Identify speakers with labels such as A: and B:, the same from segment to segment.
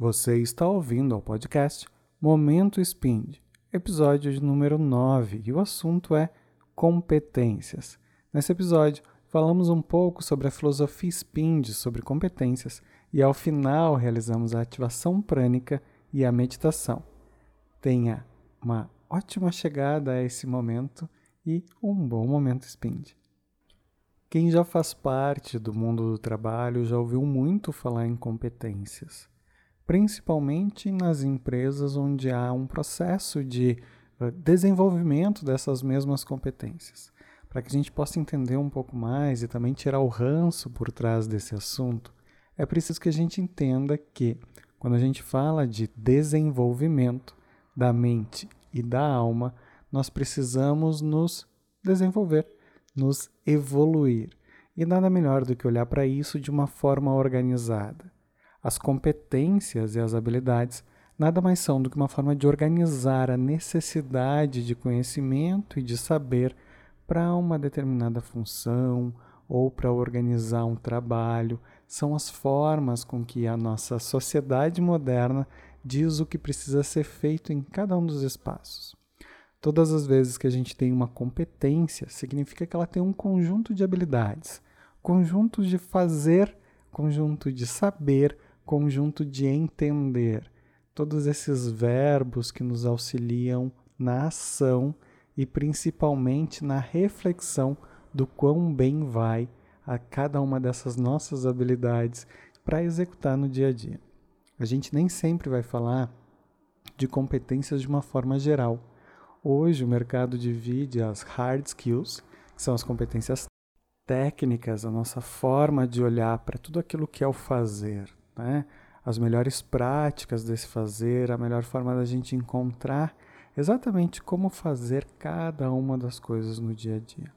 A: Você está ouvindo ao podcast Momento Spind, episódio de número 9, e o assunto é competências. Nesse episódio, falamos um pouco sobre a filosofia Spind sobre competências e ao final realizamos a ativação prânica e a meditação. Tenha uma ótima chegada a esse momento e um bom momento Spind. Quem já faz parte do mundo do trabalho já ouviu muito falar em competências, principalmente nas empresas onde há um processo de uh, desenvolvimento dessas mesmas competências. Para que a gente possa entender um pouco mais e também tirar o ranço por trás desse assunto, é preciso que a gente entenda que, quando a gente fala de desenvolvimento da mente e da alma, nós precisamos nos desenvolver nos evoluir. E nada melhor do que olhar para isso de uma forma organizada. As competências e as habilidades nada mais são do que uma forma de organizar a necessidade de conhecimento e de saber para uma determinada função ou para organizar um trabalho. São as formas com que a nossa sociedade moderna diz o que precisa ser feito em cada um dos espaços. Todas as vezes que a gente tem uma competência, significa que ela tem um conjunto de habilidades, conjunto de fazer, conjunto de saber, conjunto de entender. Todos esses verbos que nos auxiliam na ação e principalmente na reflexão do quão bem vai a cada uma dessas nossas habilidades para executar no dia a dia. A gente nem sempre vai falar de competências de uma forma geral Hoje o mercado divide as hard skills, que são as competências técnicas, a nossa forma de olhar para tudo aquilo que é o fazer, né? as melhores práticas desse fazer, a melhor forma da gente encontrar exatamente como fazer cada uma das coisas no dia a dia.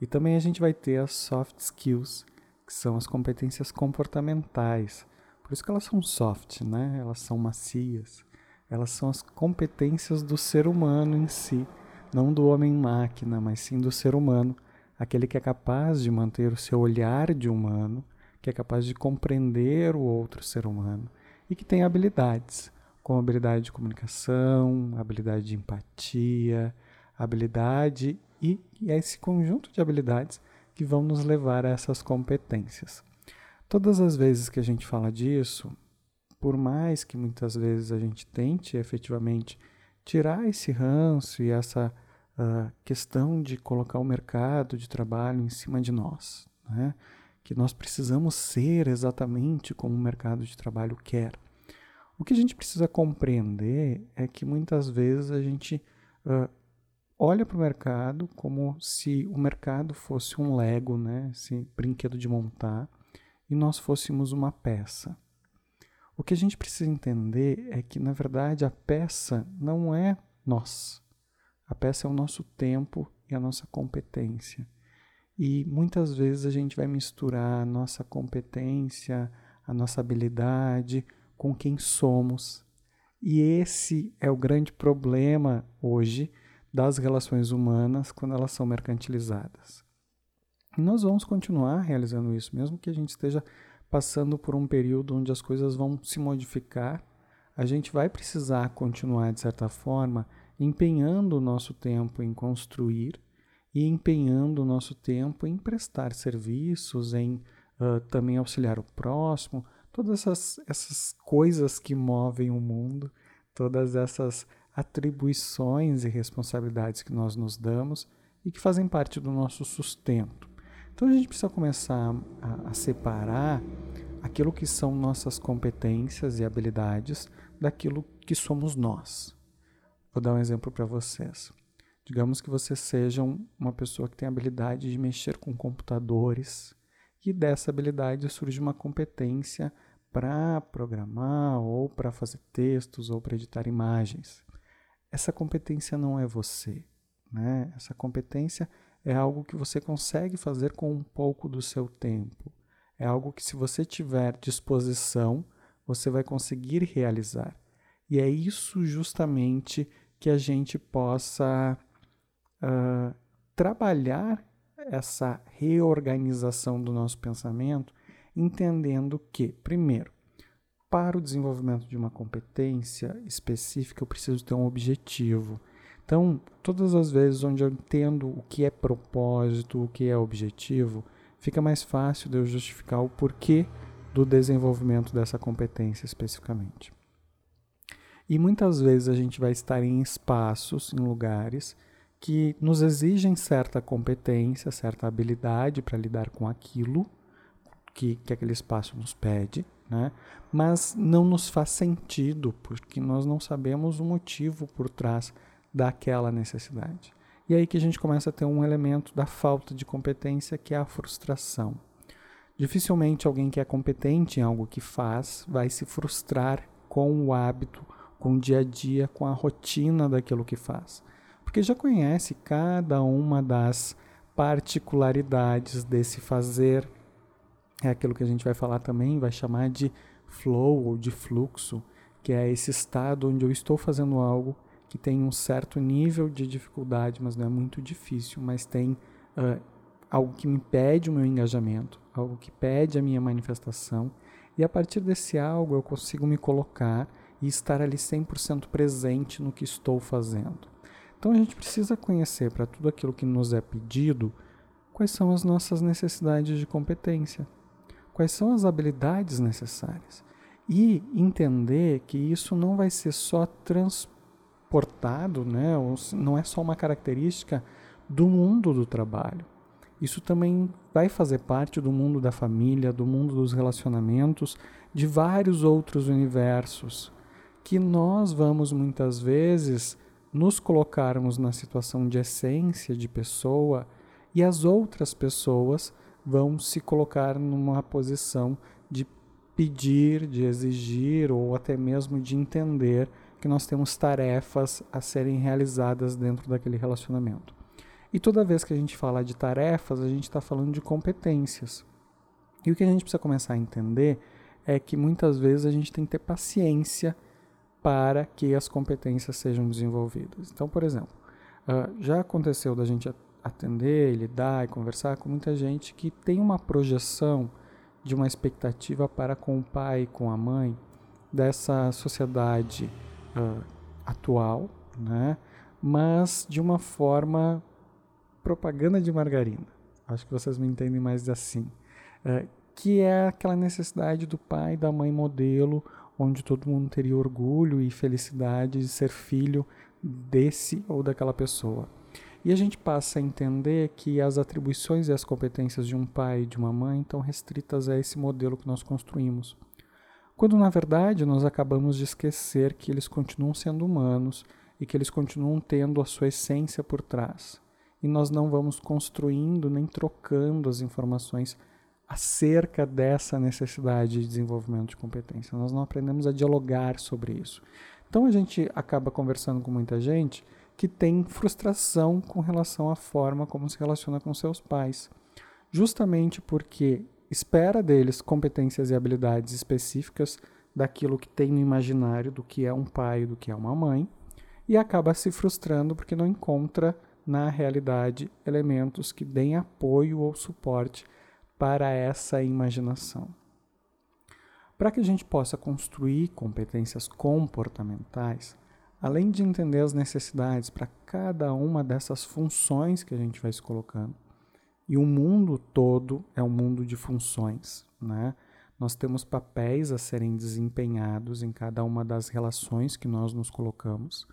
A: E também a gente vai ter as soft skills, que são as competências comportamentais. Por isso que elas são soft, né? Elas são macias elas são as competências do ser humano em si, não do homem-máquina, mas sim do ser humano, aquele que é capaz de manter o seu olhar de humano, que é capaz de compreender o outro ser humano e que tem habilidades, como habilidade de comunicação, habilidade de empatia, habilidade e, e é esse conjunto de habilidades que vão nos levar a essas competências. Todas as vezes que a gente fala disso, por mais que muitas vezes a gente tente efetivamente tirar esse ranço e essa uh, questão de colocar o mercado de trabalho em cima de nós, né? Que nós precisamos ser exatamente como o mercado de trabalho quer. O que a gente precisa compreender é que muitas vezes a gente uh, olha para o mercado como se o mercado fosse um Lego, né? esse brinquedo de montar, e nós fôssemos uma peça. O que a gente precisa entender é que, na verdade, a peça não é nós. A peça é o nosso tempo e a nossa competência. E muitas vezes a gente vai misturar a nossa competência, a nossa habilidade com quem somos. E esse é o grande problema hoje das relações humanas quando elas são mercantilizadas. E nós vamos continuar realizando isso, mesmo que a gente esteja passando por um período onde as coisas vão se modificar, a gente vai precisar continuar, de certa forma, empenhando o nosso tempo em construir e empenhando o nosso tempo em prestar serviços, em uh, também auxiliar o próximo, todas essas, essas coisas que movem o mundo, todas essas atribuições e responsabilidades que nós nos damos e que fazem parte do nosso sustento. Então a gente precisa começar a, a separar aquilo que são nossas competências e habilidades daquilo que somos nós. Vou dar um exemplo para vocês. Digamos que vocês sejam uma pessoa que tem habilidade de mexer com computadores e dessa habilidade surge uma competência para programar ou para fazer textos ou para editar imagens. Essa competência não é você, né? Essa competência é algo que você consegue fazer com um pouco do seu tempo. É algo que, se você tiver disposição, você vai conseguir realizar. E é isso justamente que a gente possa uh, trabalhar essa reorganização do nosso pensamento, entendendo que, primeiro, para o desenvolvimento de uma competência específica, eu preciso ter um objetivo. Então, todas as vezes onde eu entendo o que é propósito, o que é objetivo, fica mais fácil de eu justificar o porquê do desenvolvimento dessa competência especificamente. E muitas vezes a gente vai estar em espaços, em lugares que nos exigem certa competência, certa habilidade para lidar com aquilo que, que aquele espaço nos pede, né? mas não nos faz sentido, porque nós não sabemos o motivo por trás daquela necessidade. E aí que a gente começa a ter um elemento da falta de competência, que é a frustração. Dificilmente alguém que é competente em algo que faz vai se frustrar com o hábito, com o dia a dia, com a rotina daquilo que faz. Porque já conhece cada uma das particularidades desse fazer. É aquilo que a gente vai falar também, vai chamar de flow ou de fluxo, que é esse estado onde eu estou fazendo algo que tem um certo nível de dificuldade, mas não é muito difícil, mas tem uh, algo que me pede o meu engajamento, algo que pede a minha manifestação, e a partir desse algo eu consigo me colocar e estar ali 100% presente no que estou fazendo. Então a gente precisa conhecer para tudo aquilo que nos é pedido quais são as nossas necessidades de competência, quais são as habilidades necessárias e entender que isso não vai ser só transportado, né, não é só uma característica do mundo do trabalho. Isso também vai fazer parte do mundo da família, do mundo dos relacionamentos, de vários outros universos que nós vamos muitas vezes nos colocarmos na situação de essência de pessoa e as outras pessoas vão se colocar numa posição de pedir, de exigir ou até mesmo de entender que nós temos tarefas a serem realizadas dentro daquele relacionamento. E toda vez que a gente fala de tarefas, a gente está falando de competências. E o que a gente precisa começar a entender é que muitas vezes a gente tem que ter paciência para que as competências sejam desenvolvidas. Então, por exemplo, uh, já aconteceu da gente atender, lidar e conversar com muita gente que tem uma projeção de uma expectativa para com o pai, com a mãe, dessa sociedade uh, atual, né? mas de uma forma propaganda de margarina. Acho que vocês me entendem mais assim. Uh, que é aquela necessidade do pai e da mãe modelo onde todo mundo teria orgulho e felicidade de ser filho desse ou daquela pessoa. E a gente passa a entender que as atribuições e as competências de um pai e de uma mãe estão restritas a esse modelo que nós construímos. Quando na verdade nós acabamos de esquecer que eles continuam sendo humanos e que eles continuam tendo a sua essência por trás. E nós não vamos construindo nem trocando as informações acerca dessa necessidade de desenvolvimento de competência. Nós não aprendemos a dialogar sobre isso. Então a gente acaba conversando com muita gente que tem frustração com relação à forma como se relaciona com seus pais, justamente porque espera deles competências e habilidades específicas daquilo que tem no imaginário do que é um pai, do que é uma mãe, e acaba se frustrando porque não encontra na realidade elementos que deem apoio ou suporte para essa imaginação. Para que a gente possa construir competências comportamentais, além de entender as necessidades para cada uma dessas funções que a gente vai se colocando, e o mundo todo é um mundo de funções, né? Nós temos papéis a serem desempenhados em cada uma das relações que nós nos colocamos,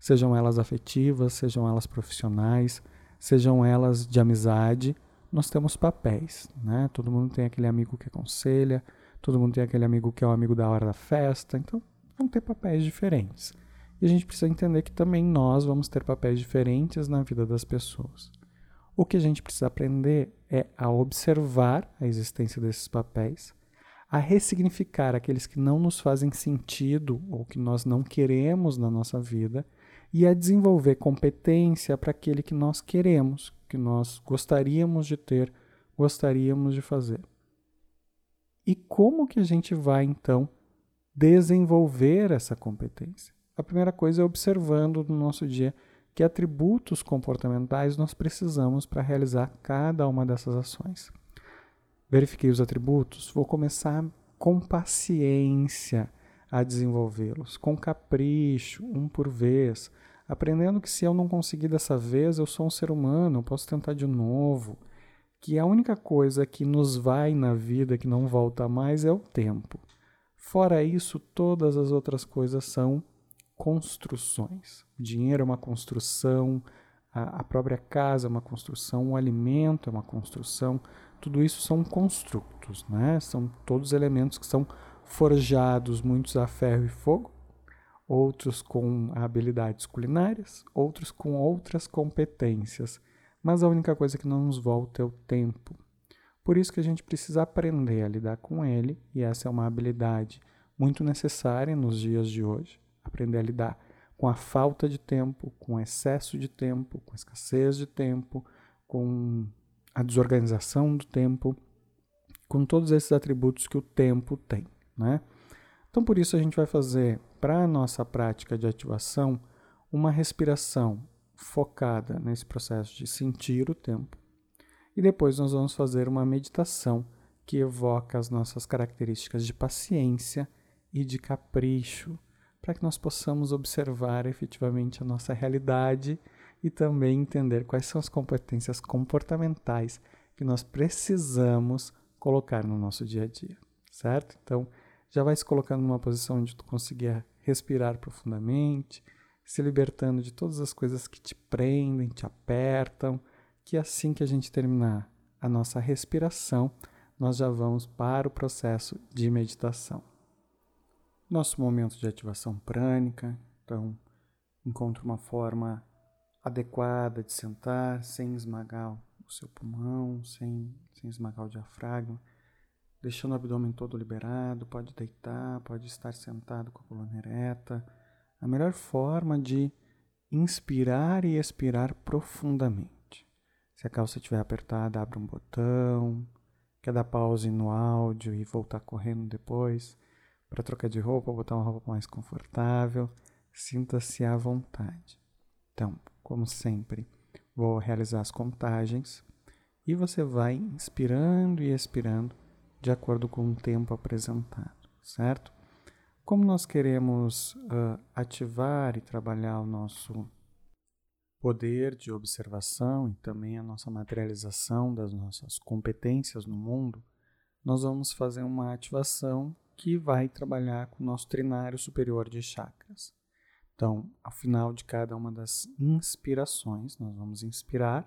A: sejam elas afetivas, sejam elas profissionais, sejam elas de amizade nós temos papéis, né? Todo mundo tem aquele amigo que aconselha, todo mundo tem aquele amigo que é o amigo da hora da festa, então vão ter papéis diferentes. E a gente precisa entender que também nós vamos ter papéis diferentes na vida das pessoas. O que a gente precisa aprender é a observar a existência desses papéis, a ressignificar aqueles que não nos fazem sentido ou que nós não queremos na nossa vida e a desenvolver competência para aquele que nós queremos, que nós gostaríamos de ter, gostaríamos de fazer. E como que a gente vai então desenvolver essa competência? A primeira coisa é observando no nosso dia que atributos comportamentais nós precisamos para realizar cada uma dessas ações. Verifiquei os atributos, vou começar com paciência a desenvolvê-los, com capricho, um por vez, aprendendo que se eu não conseguir dessa vez, eu sou um ser humano, eu posso tentar de novo, que a única coisa que nos vai na vida, que não volta mais, é o tempo. Fora isso, todas as outras coisas são construções. O dinheiro é uma construção, a, própria casa é uma construção, o alimento é uma construção, tudo isso são construtos, né? São todos elementos que são forjados, muitos a ferro e fogo, outros com habilidades culinárias, outros com outras competências. Mas a única coisa que não nos volta é o tempo. Por isso que a gente precisa aprender a lidar com ele, e essa é uma habilidade muito necessária nos dias de hoje. Aprender a lidar com a falta de tempo, com o excesso de tempo, com a escassez de tempo, com a desorganização do tempo, com todos esses atributos que o tempo tem, né? Então, por isso, a gente vai fazer, para a nossa prática de ativação, uma respiração focada nesse processo de sentir o tempo. E depois nós vamos fazer uma meditação que evoca as nossas características de paciência e de capricho, para que nós possamos observar efetivamente a nossa realidade e também entender quais são as competências comportamentais que nós precisamos colocar no nosso dia a dia, certo? Então, já vai se colocando numa posição onde tu conseguir respirar profundamente, se libertando de todas as coisas que te prendem, te apertam, que assim que a gente terminar a nossa respiração, nós já vamos para o processo de meditação. Nosso momento de ativação prânica, então encontre uma forma adequada de sentar, sem esmagar o seu pulmão, sem, sem esmagar o diafragma deixando o abdômen todo liberado, pode deitar, pode estar sentado com a coluna ereta. A melhor forma de inspirar e expirar profundamente. Se a calça estiver apertada, abra um botão. Quer dar pause no áudio e voltar correndo depois para trocar de roupa, botar uma roupa mais confortável. Sinta-se à vontade. Então, como sempre, vou realizar as contagens e você vai inspirando e expirando de acordo com o tempo apresentado, certo? Como nós queremos uh, ativar e trabalhar o nosso poder de observação e também a nossa materialização das nossas competências no mundo, nós vamos fazer uma ativação que vai trabalhar com o nosso trinário superior de chakras. Então, ao final de cada uma das inspirações, nós vamos inspirar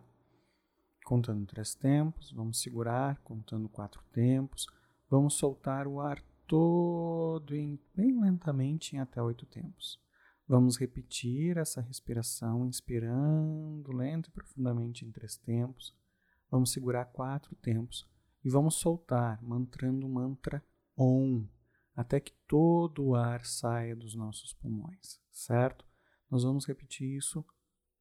A: contando três tempos, vamos segurar contando quatro tempos, vamos soltar o ar todo em, bem lentamente em até oito tempos. Vamos repetir essa respiração, inspirando lento e profundamente em três tempos. Vamos segurar quatro tempos e vamos soltar, mantrando o mantra OM, até que todo o ar saia dos nossos pulmões, certo? Nós vamos repetir isso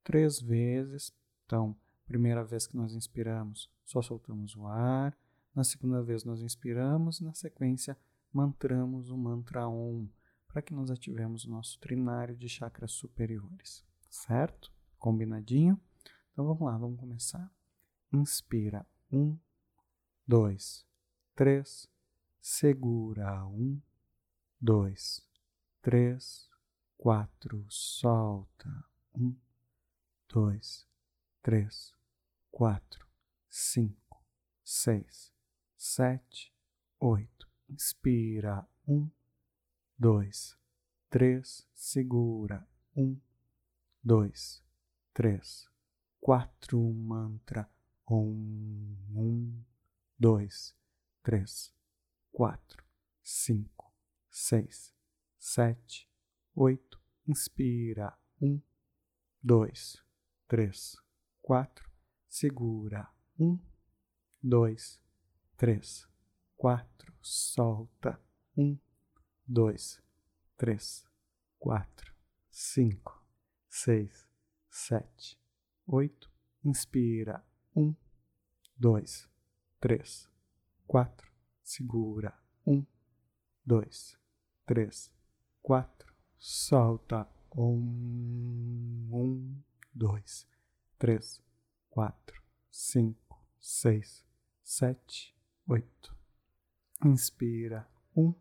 A: três vezes. Então, Primeira vez que nós inspiramos, só soltamos o ar. Na segunda vez, nós inspiramos e, na sequência, mantramos o mantra OM para que nós ativemos o nosso trinário de chakras superiores. Certo? Combinadinho? Então vamos lá, vamos começar. Inspira. Um, dois, três. Segura. Um, dois, três, quatro. Solta. Um, dois, três, quatro, cinco, seis, sete, oito. Inspira. Um, dois, três. Segura. Um, dois, três, quatro. Mantra. Um, um, dois, três, quatro, cinco, seis, sete, oito. Inspira. Um, dois, três, quatro segura. Um, dois, três, quatro, solta. Um, dois, três, quatro, cinco, seis, sete, oito. Inspira. Um, dois, três, quatro, segura. Um, dois, três, quatro, solta. Um, um, dois, três, quatro, cinco, seis, sete, oito. Inspira. Um,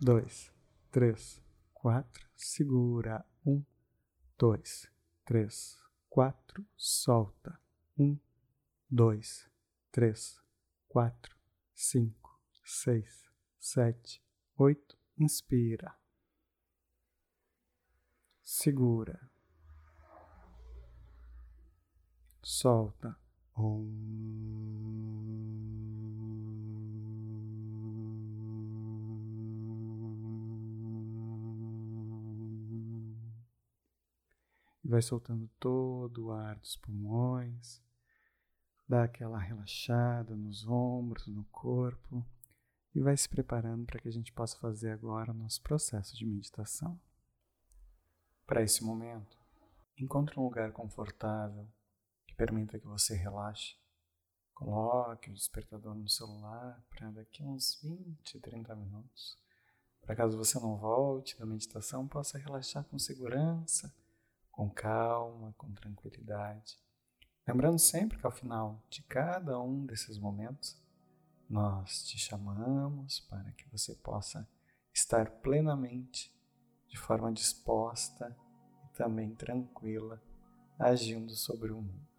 A: dois, três, quatro. Segura. Um, dois, três, quatro. Solta. Um, dois, três, quatro, cinco, seis, sete, oito. Inspira. Segura. Solta. E vai soltando todo o ar dos pulmões, dá aquela relaxada nos ombros, no corpo e vai se preparando para que a gente possa fazer agora o nosso processo de meditação. Para esse momento, encontre um lugar confortável permita que você relaxe. Coloque o despertador no celular para daqui uns 20, 30 minutos. Para caso você não volte da meditação, possa relaxar com segurança, com calma, com tranquilidade. Lembrando sempre que ao final de cada um desses momentos, nós te chamamos para que você possa estar plenamente, de forma disposta e também tranquila, agindo sobre o mundo.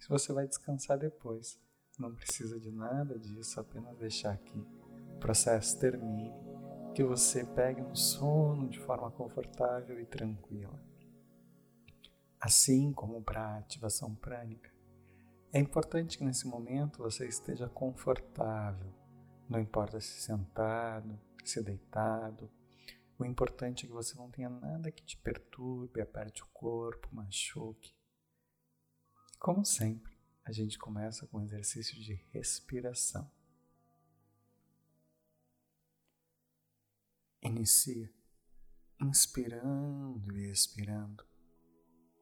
A: Se você vai descansar depois, não precisa de nada disso, apenas deixar que o processo termine, que você pegue um sono de forma confortável e tranquila. Assim como para a ativação prânica, é importante que nesse momento você esteja confortável, não importa se sentado, se deitado. O importante é que você não tenha nada que te perturbe, aperte o corpo, machuque. Como sempre, a gente começa com um exercício de respiração. Inicia inspirando e expirando,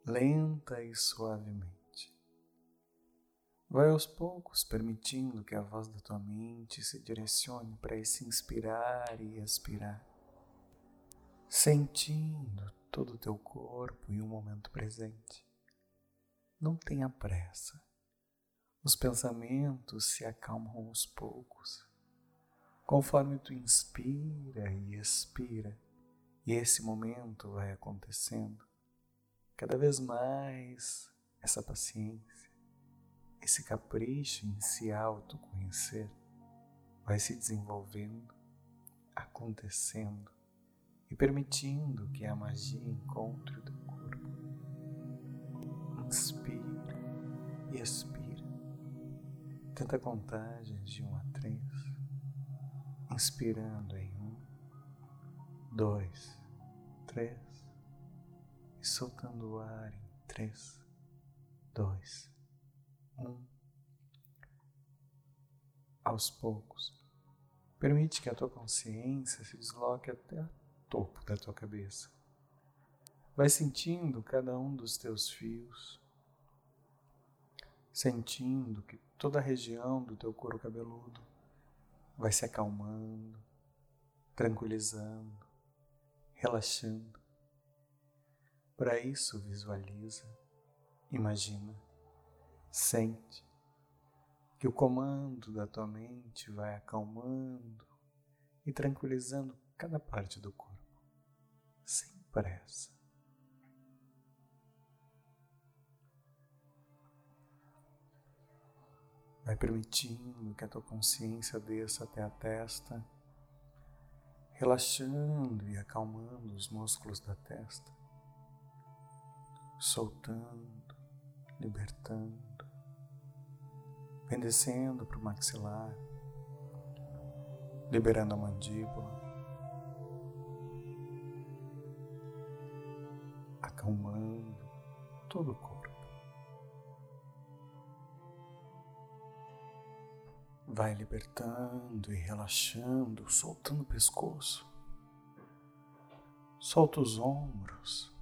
A: lenta e suavemente. Vai aos poucos permitindo que a voz da tua mente se direcione para esse inspirar e expirar, sentindo todo o teu corpo e o momento presente. Não tenha pressa. Os pensamentos se acalmam aos poucos. Conforme tu inspira e expira, e esse momento vai acontecendo, cada vez mais essa paciência, esse capricho em se autoconhecer vai se desenvolvendo, acontecendo e permitindo que a magia encontre o teu corpo. Inspira e expira. Tenta contagens de um a três, inspirando em um, dois, três, e soltando o ar em três, dois, um. Aos poucos, permite que a tua consciência se desloque até o topo da tua cabeça Vai sentindo cada um dos teus fios, sentindo que toda a região do teu couro cabeludo vai se acalmando, tranquilizando, relaxando. Para isso, visualiza, imagina, sente que o comando da tua mente vai acalmando e tranquilizando cada parte do corpo, sem pressa. Vai permitindo que a tua consciência desça até a testa, relaxando e acalmando os músculos da testa, soltando, libertando, vem descendo para o maxilar, liberando a mandíbula, acalmando todo o corpo. Vai libertando e relaxando, soltando o pescoço. Solta os ombros.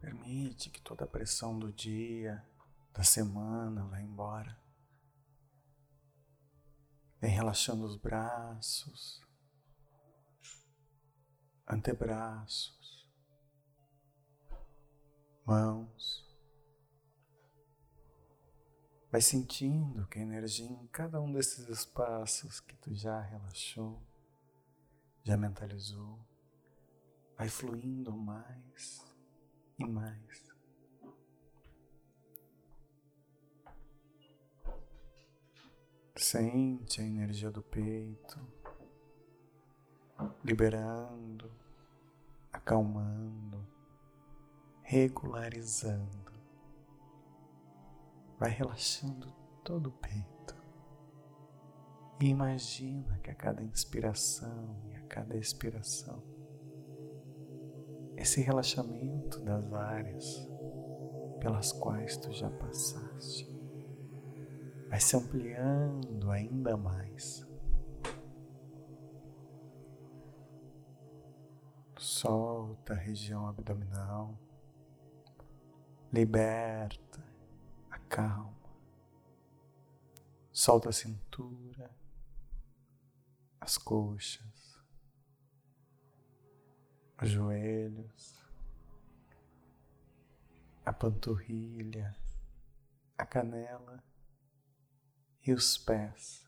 A: Permite que toda a pressão do dia, da semana vá embora. Vem relaxando os braços, antebraços, mãos. Vai sentindo que a energia em cada um desses espaços que tu já relaxou Já mentalizou? Vai fluindo mais e mais. Sente a energia do peito, liberando, acalmando, regularizando. Vai relaxando todo o peito. E imagina que a cada inspiração e a cada expiração, esse relaxamento das áreas pelas quais tu já passaste vai se ampliando ainda mais. Solta a região abdominal, liberta, acalma, solta a cintura, as coxas, os joelhos, a panturrilha, a canela e os pés.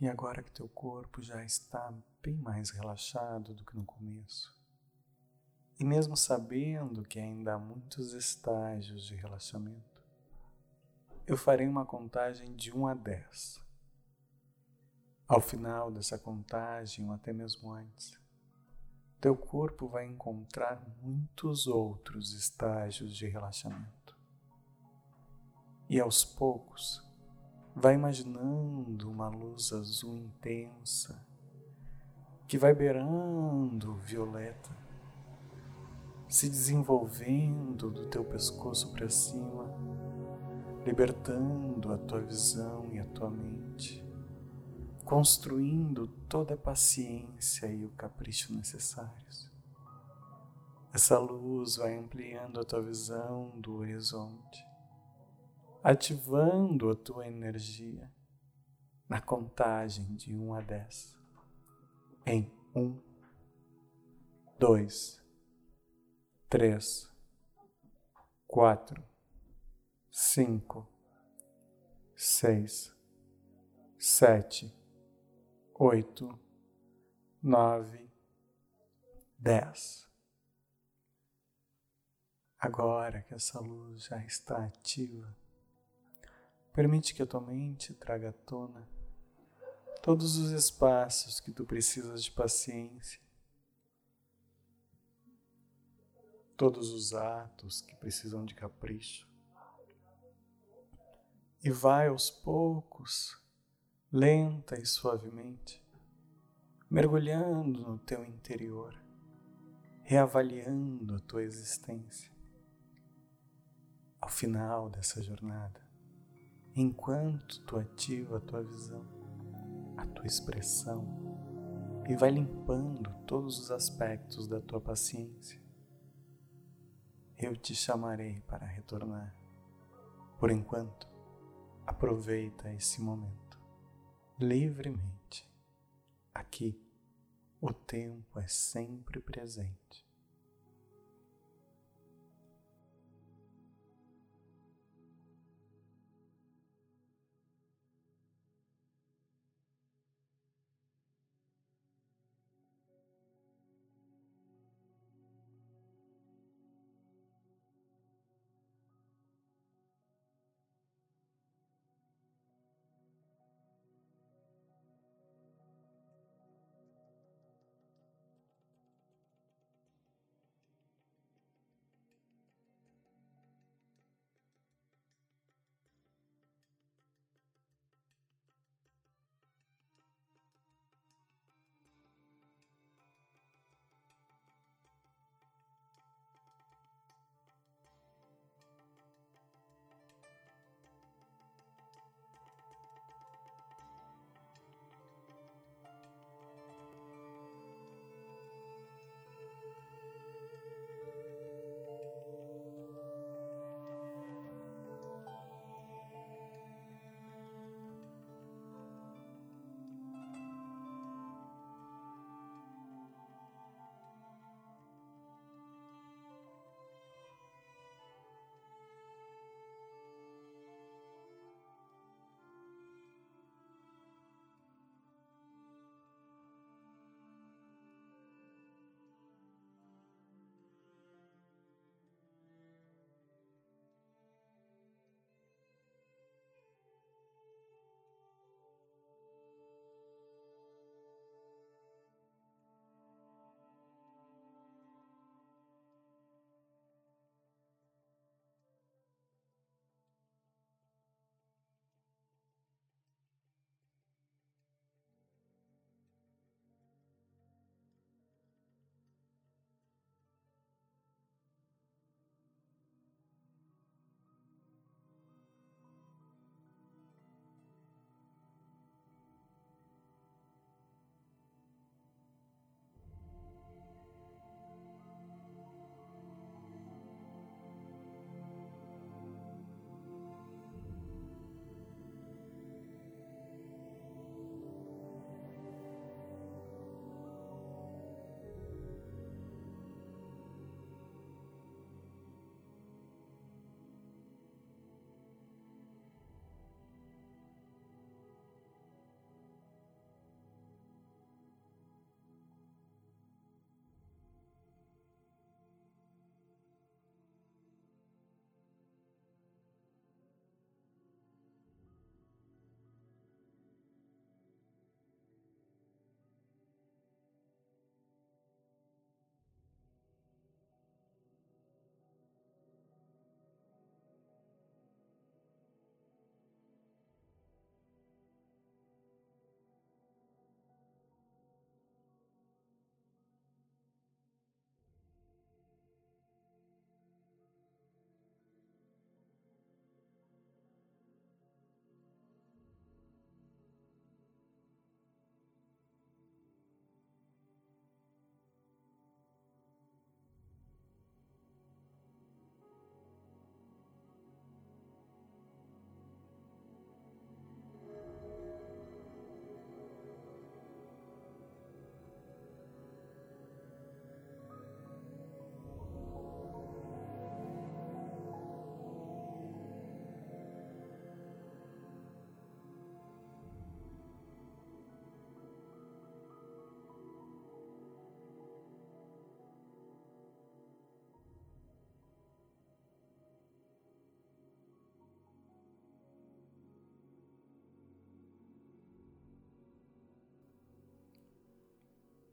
A: E agora que teu corpo já está bem mais relaxado do que no começo, e mesmo sabendo que ainda há muitos estágios de relaxamento, eu farei uma contagem de 1 a 10. Ao final dessa contagem, ou até mesmo antes, teu corpo vai encontrar muitos outros estágios de relaxamento. E aos poucos, vai imaginando uma luz azul intensa que vai beirando violeta, se desenvolvendo do teu pescoço para cima, libertando a tua visão e a tua mente construindo toda a paciência e o capricho necessários. Essa luz vai ampliando a tua visão do horizonte, ativando a tua energia na contagem de 1 a 10. Em 1, 2, 3, 4, 5, 6, 7, oito, nove, dez. Agora que essa luz já está ativa, permite que a tua mente traga à tona todos os espaços que tu precisas de paciência, todos os atos que precisam de capricho. E vai aos poucos lenta e suavemente, mergulhando no teu interior, reavaliando a tua existência. Ao final dessa jornada, enquanto tu ativa a tua visão, a tua expressão e vai limpando todos os aspectos da tua paciência, eu te chamarei para retornar. Por enquanto, aproveita esse momento livremente. Aqui, o tempo é sempre presente.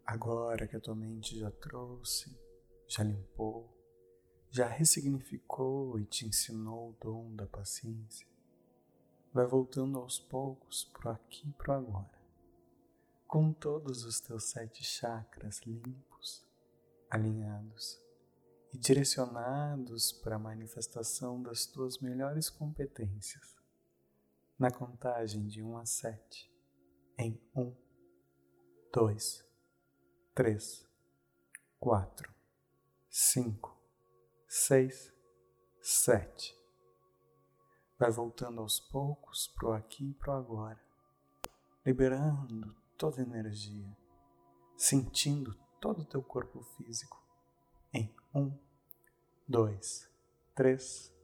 A: Agora que a tua mente já trouxe, já limpou, já ressignificou e te ensinou o dom da paciência, vai voltando aos poucos pro aqui e pro agora, com todos os teus sete chakras limpos, alinhados e direcionados para a manifestação das tuas melhores competências. Na contagem de 1 a 7, em 1, 2, 3, 4, 5, 6, 7. Vai voltando aos poucos pro aqui e pro agora, liberando toda a energia, sentindo todo o teu corpo físico em um, dois, três.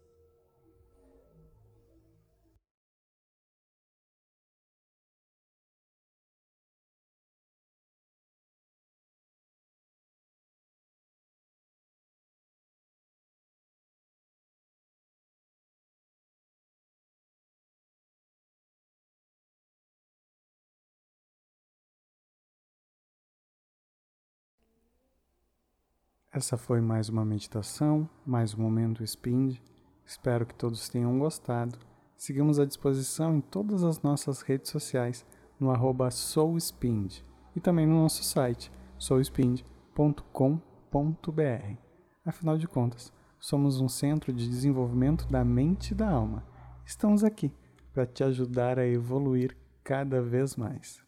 A: Essa foi mais uma meditação, mais um momento Spind. Espero que todos tenham gostado. Seguimos à disposição em todas as nossas redes sociais no arroba soulspind e também no nosso site soulspind.com.br. Afinal de contas, somos um centro de desenvolvimento da mente e da alma. Estamos aqui para te ajudar a evoluir cada vez mais.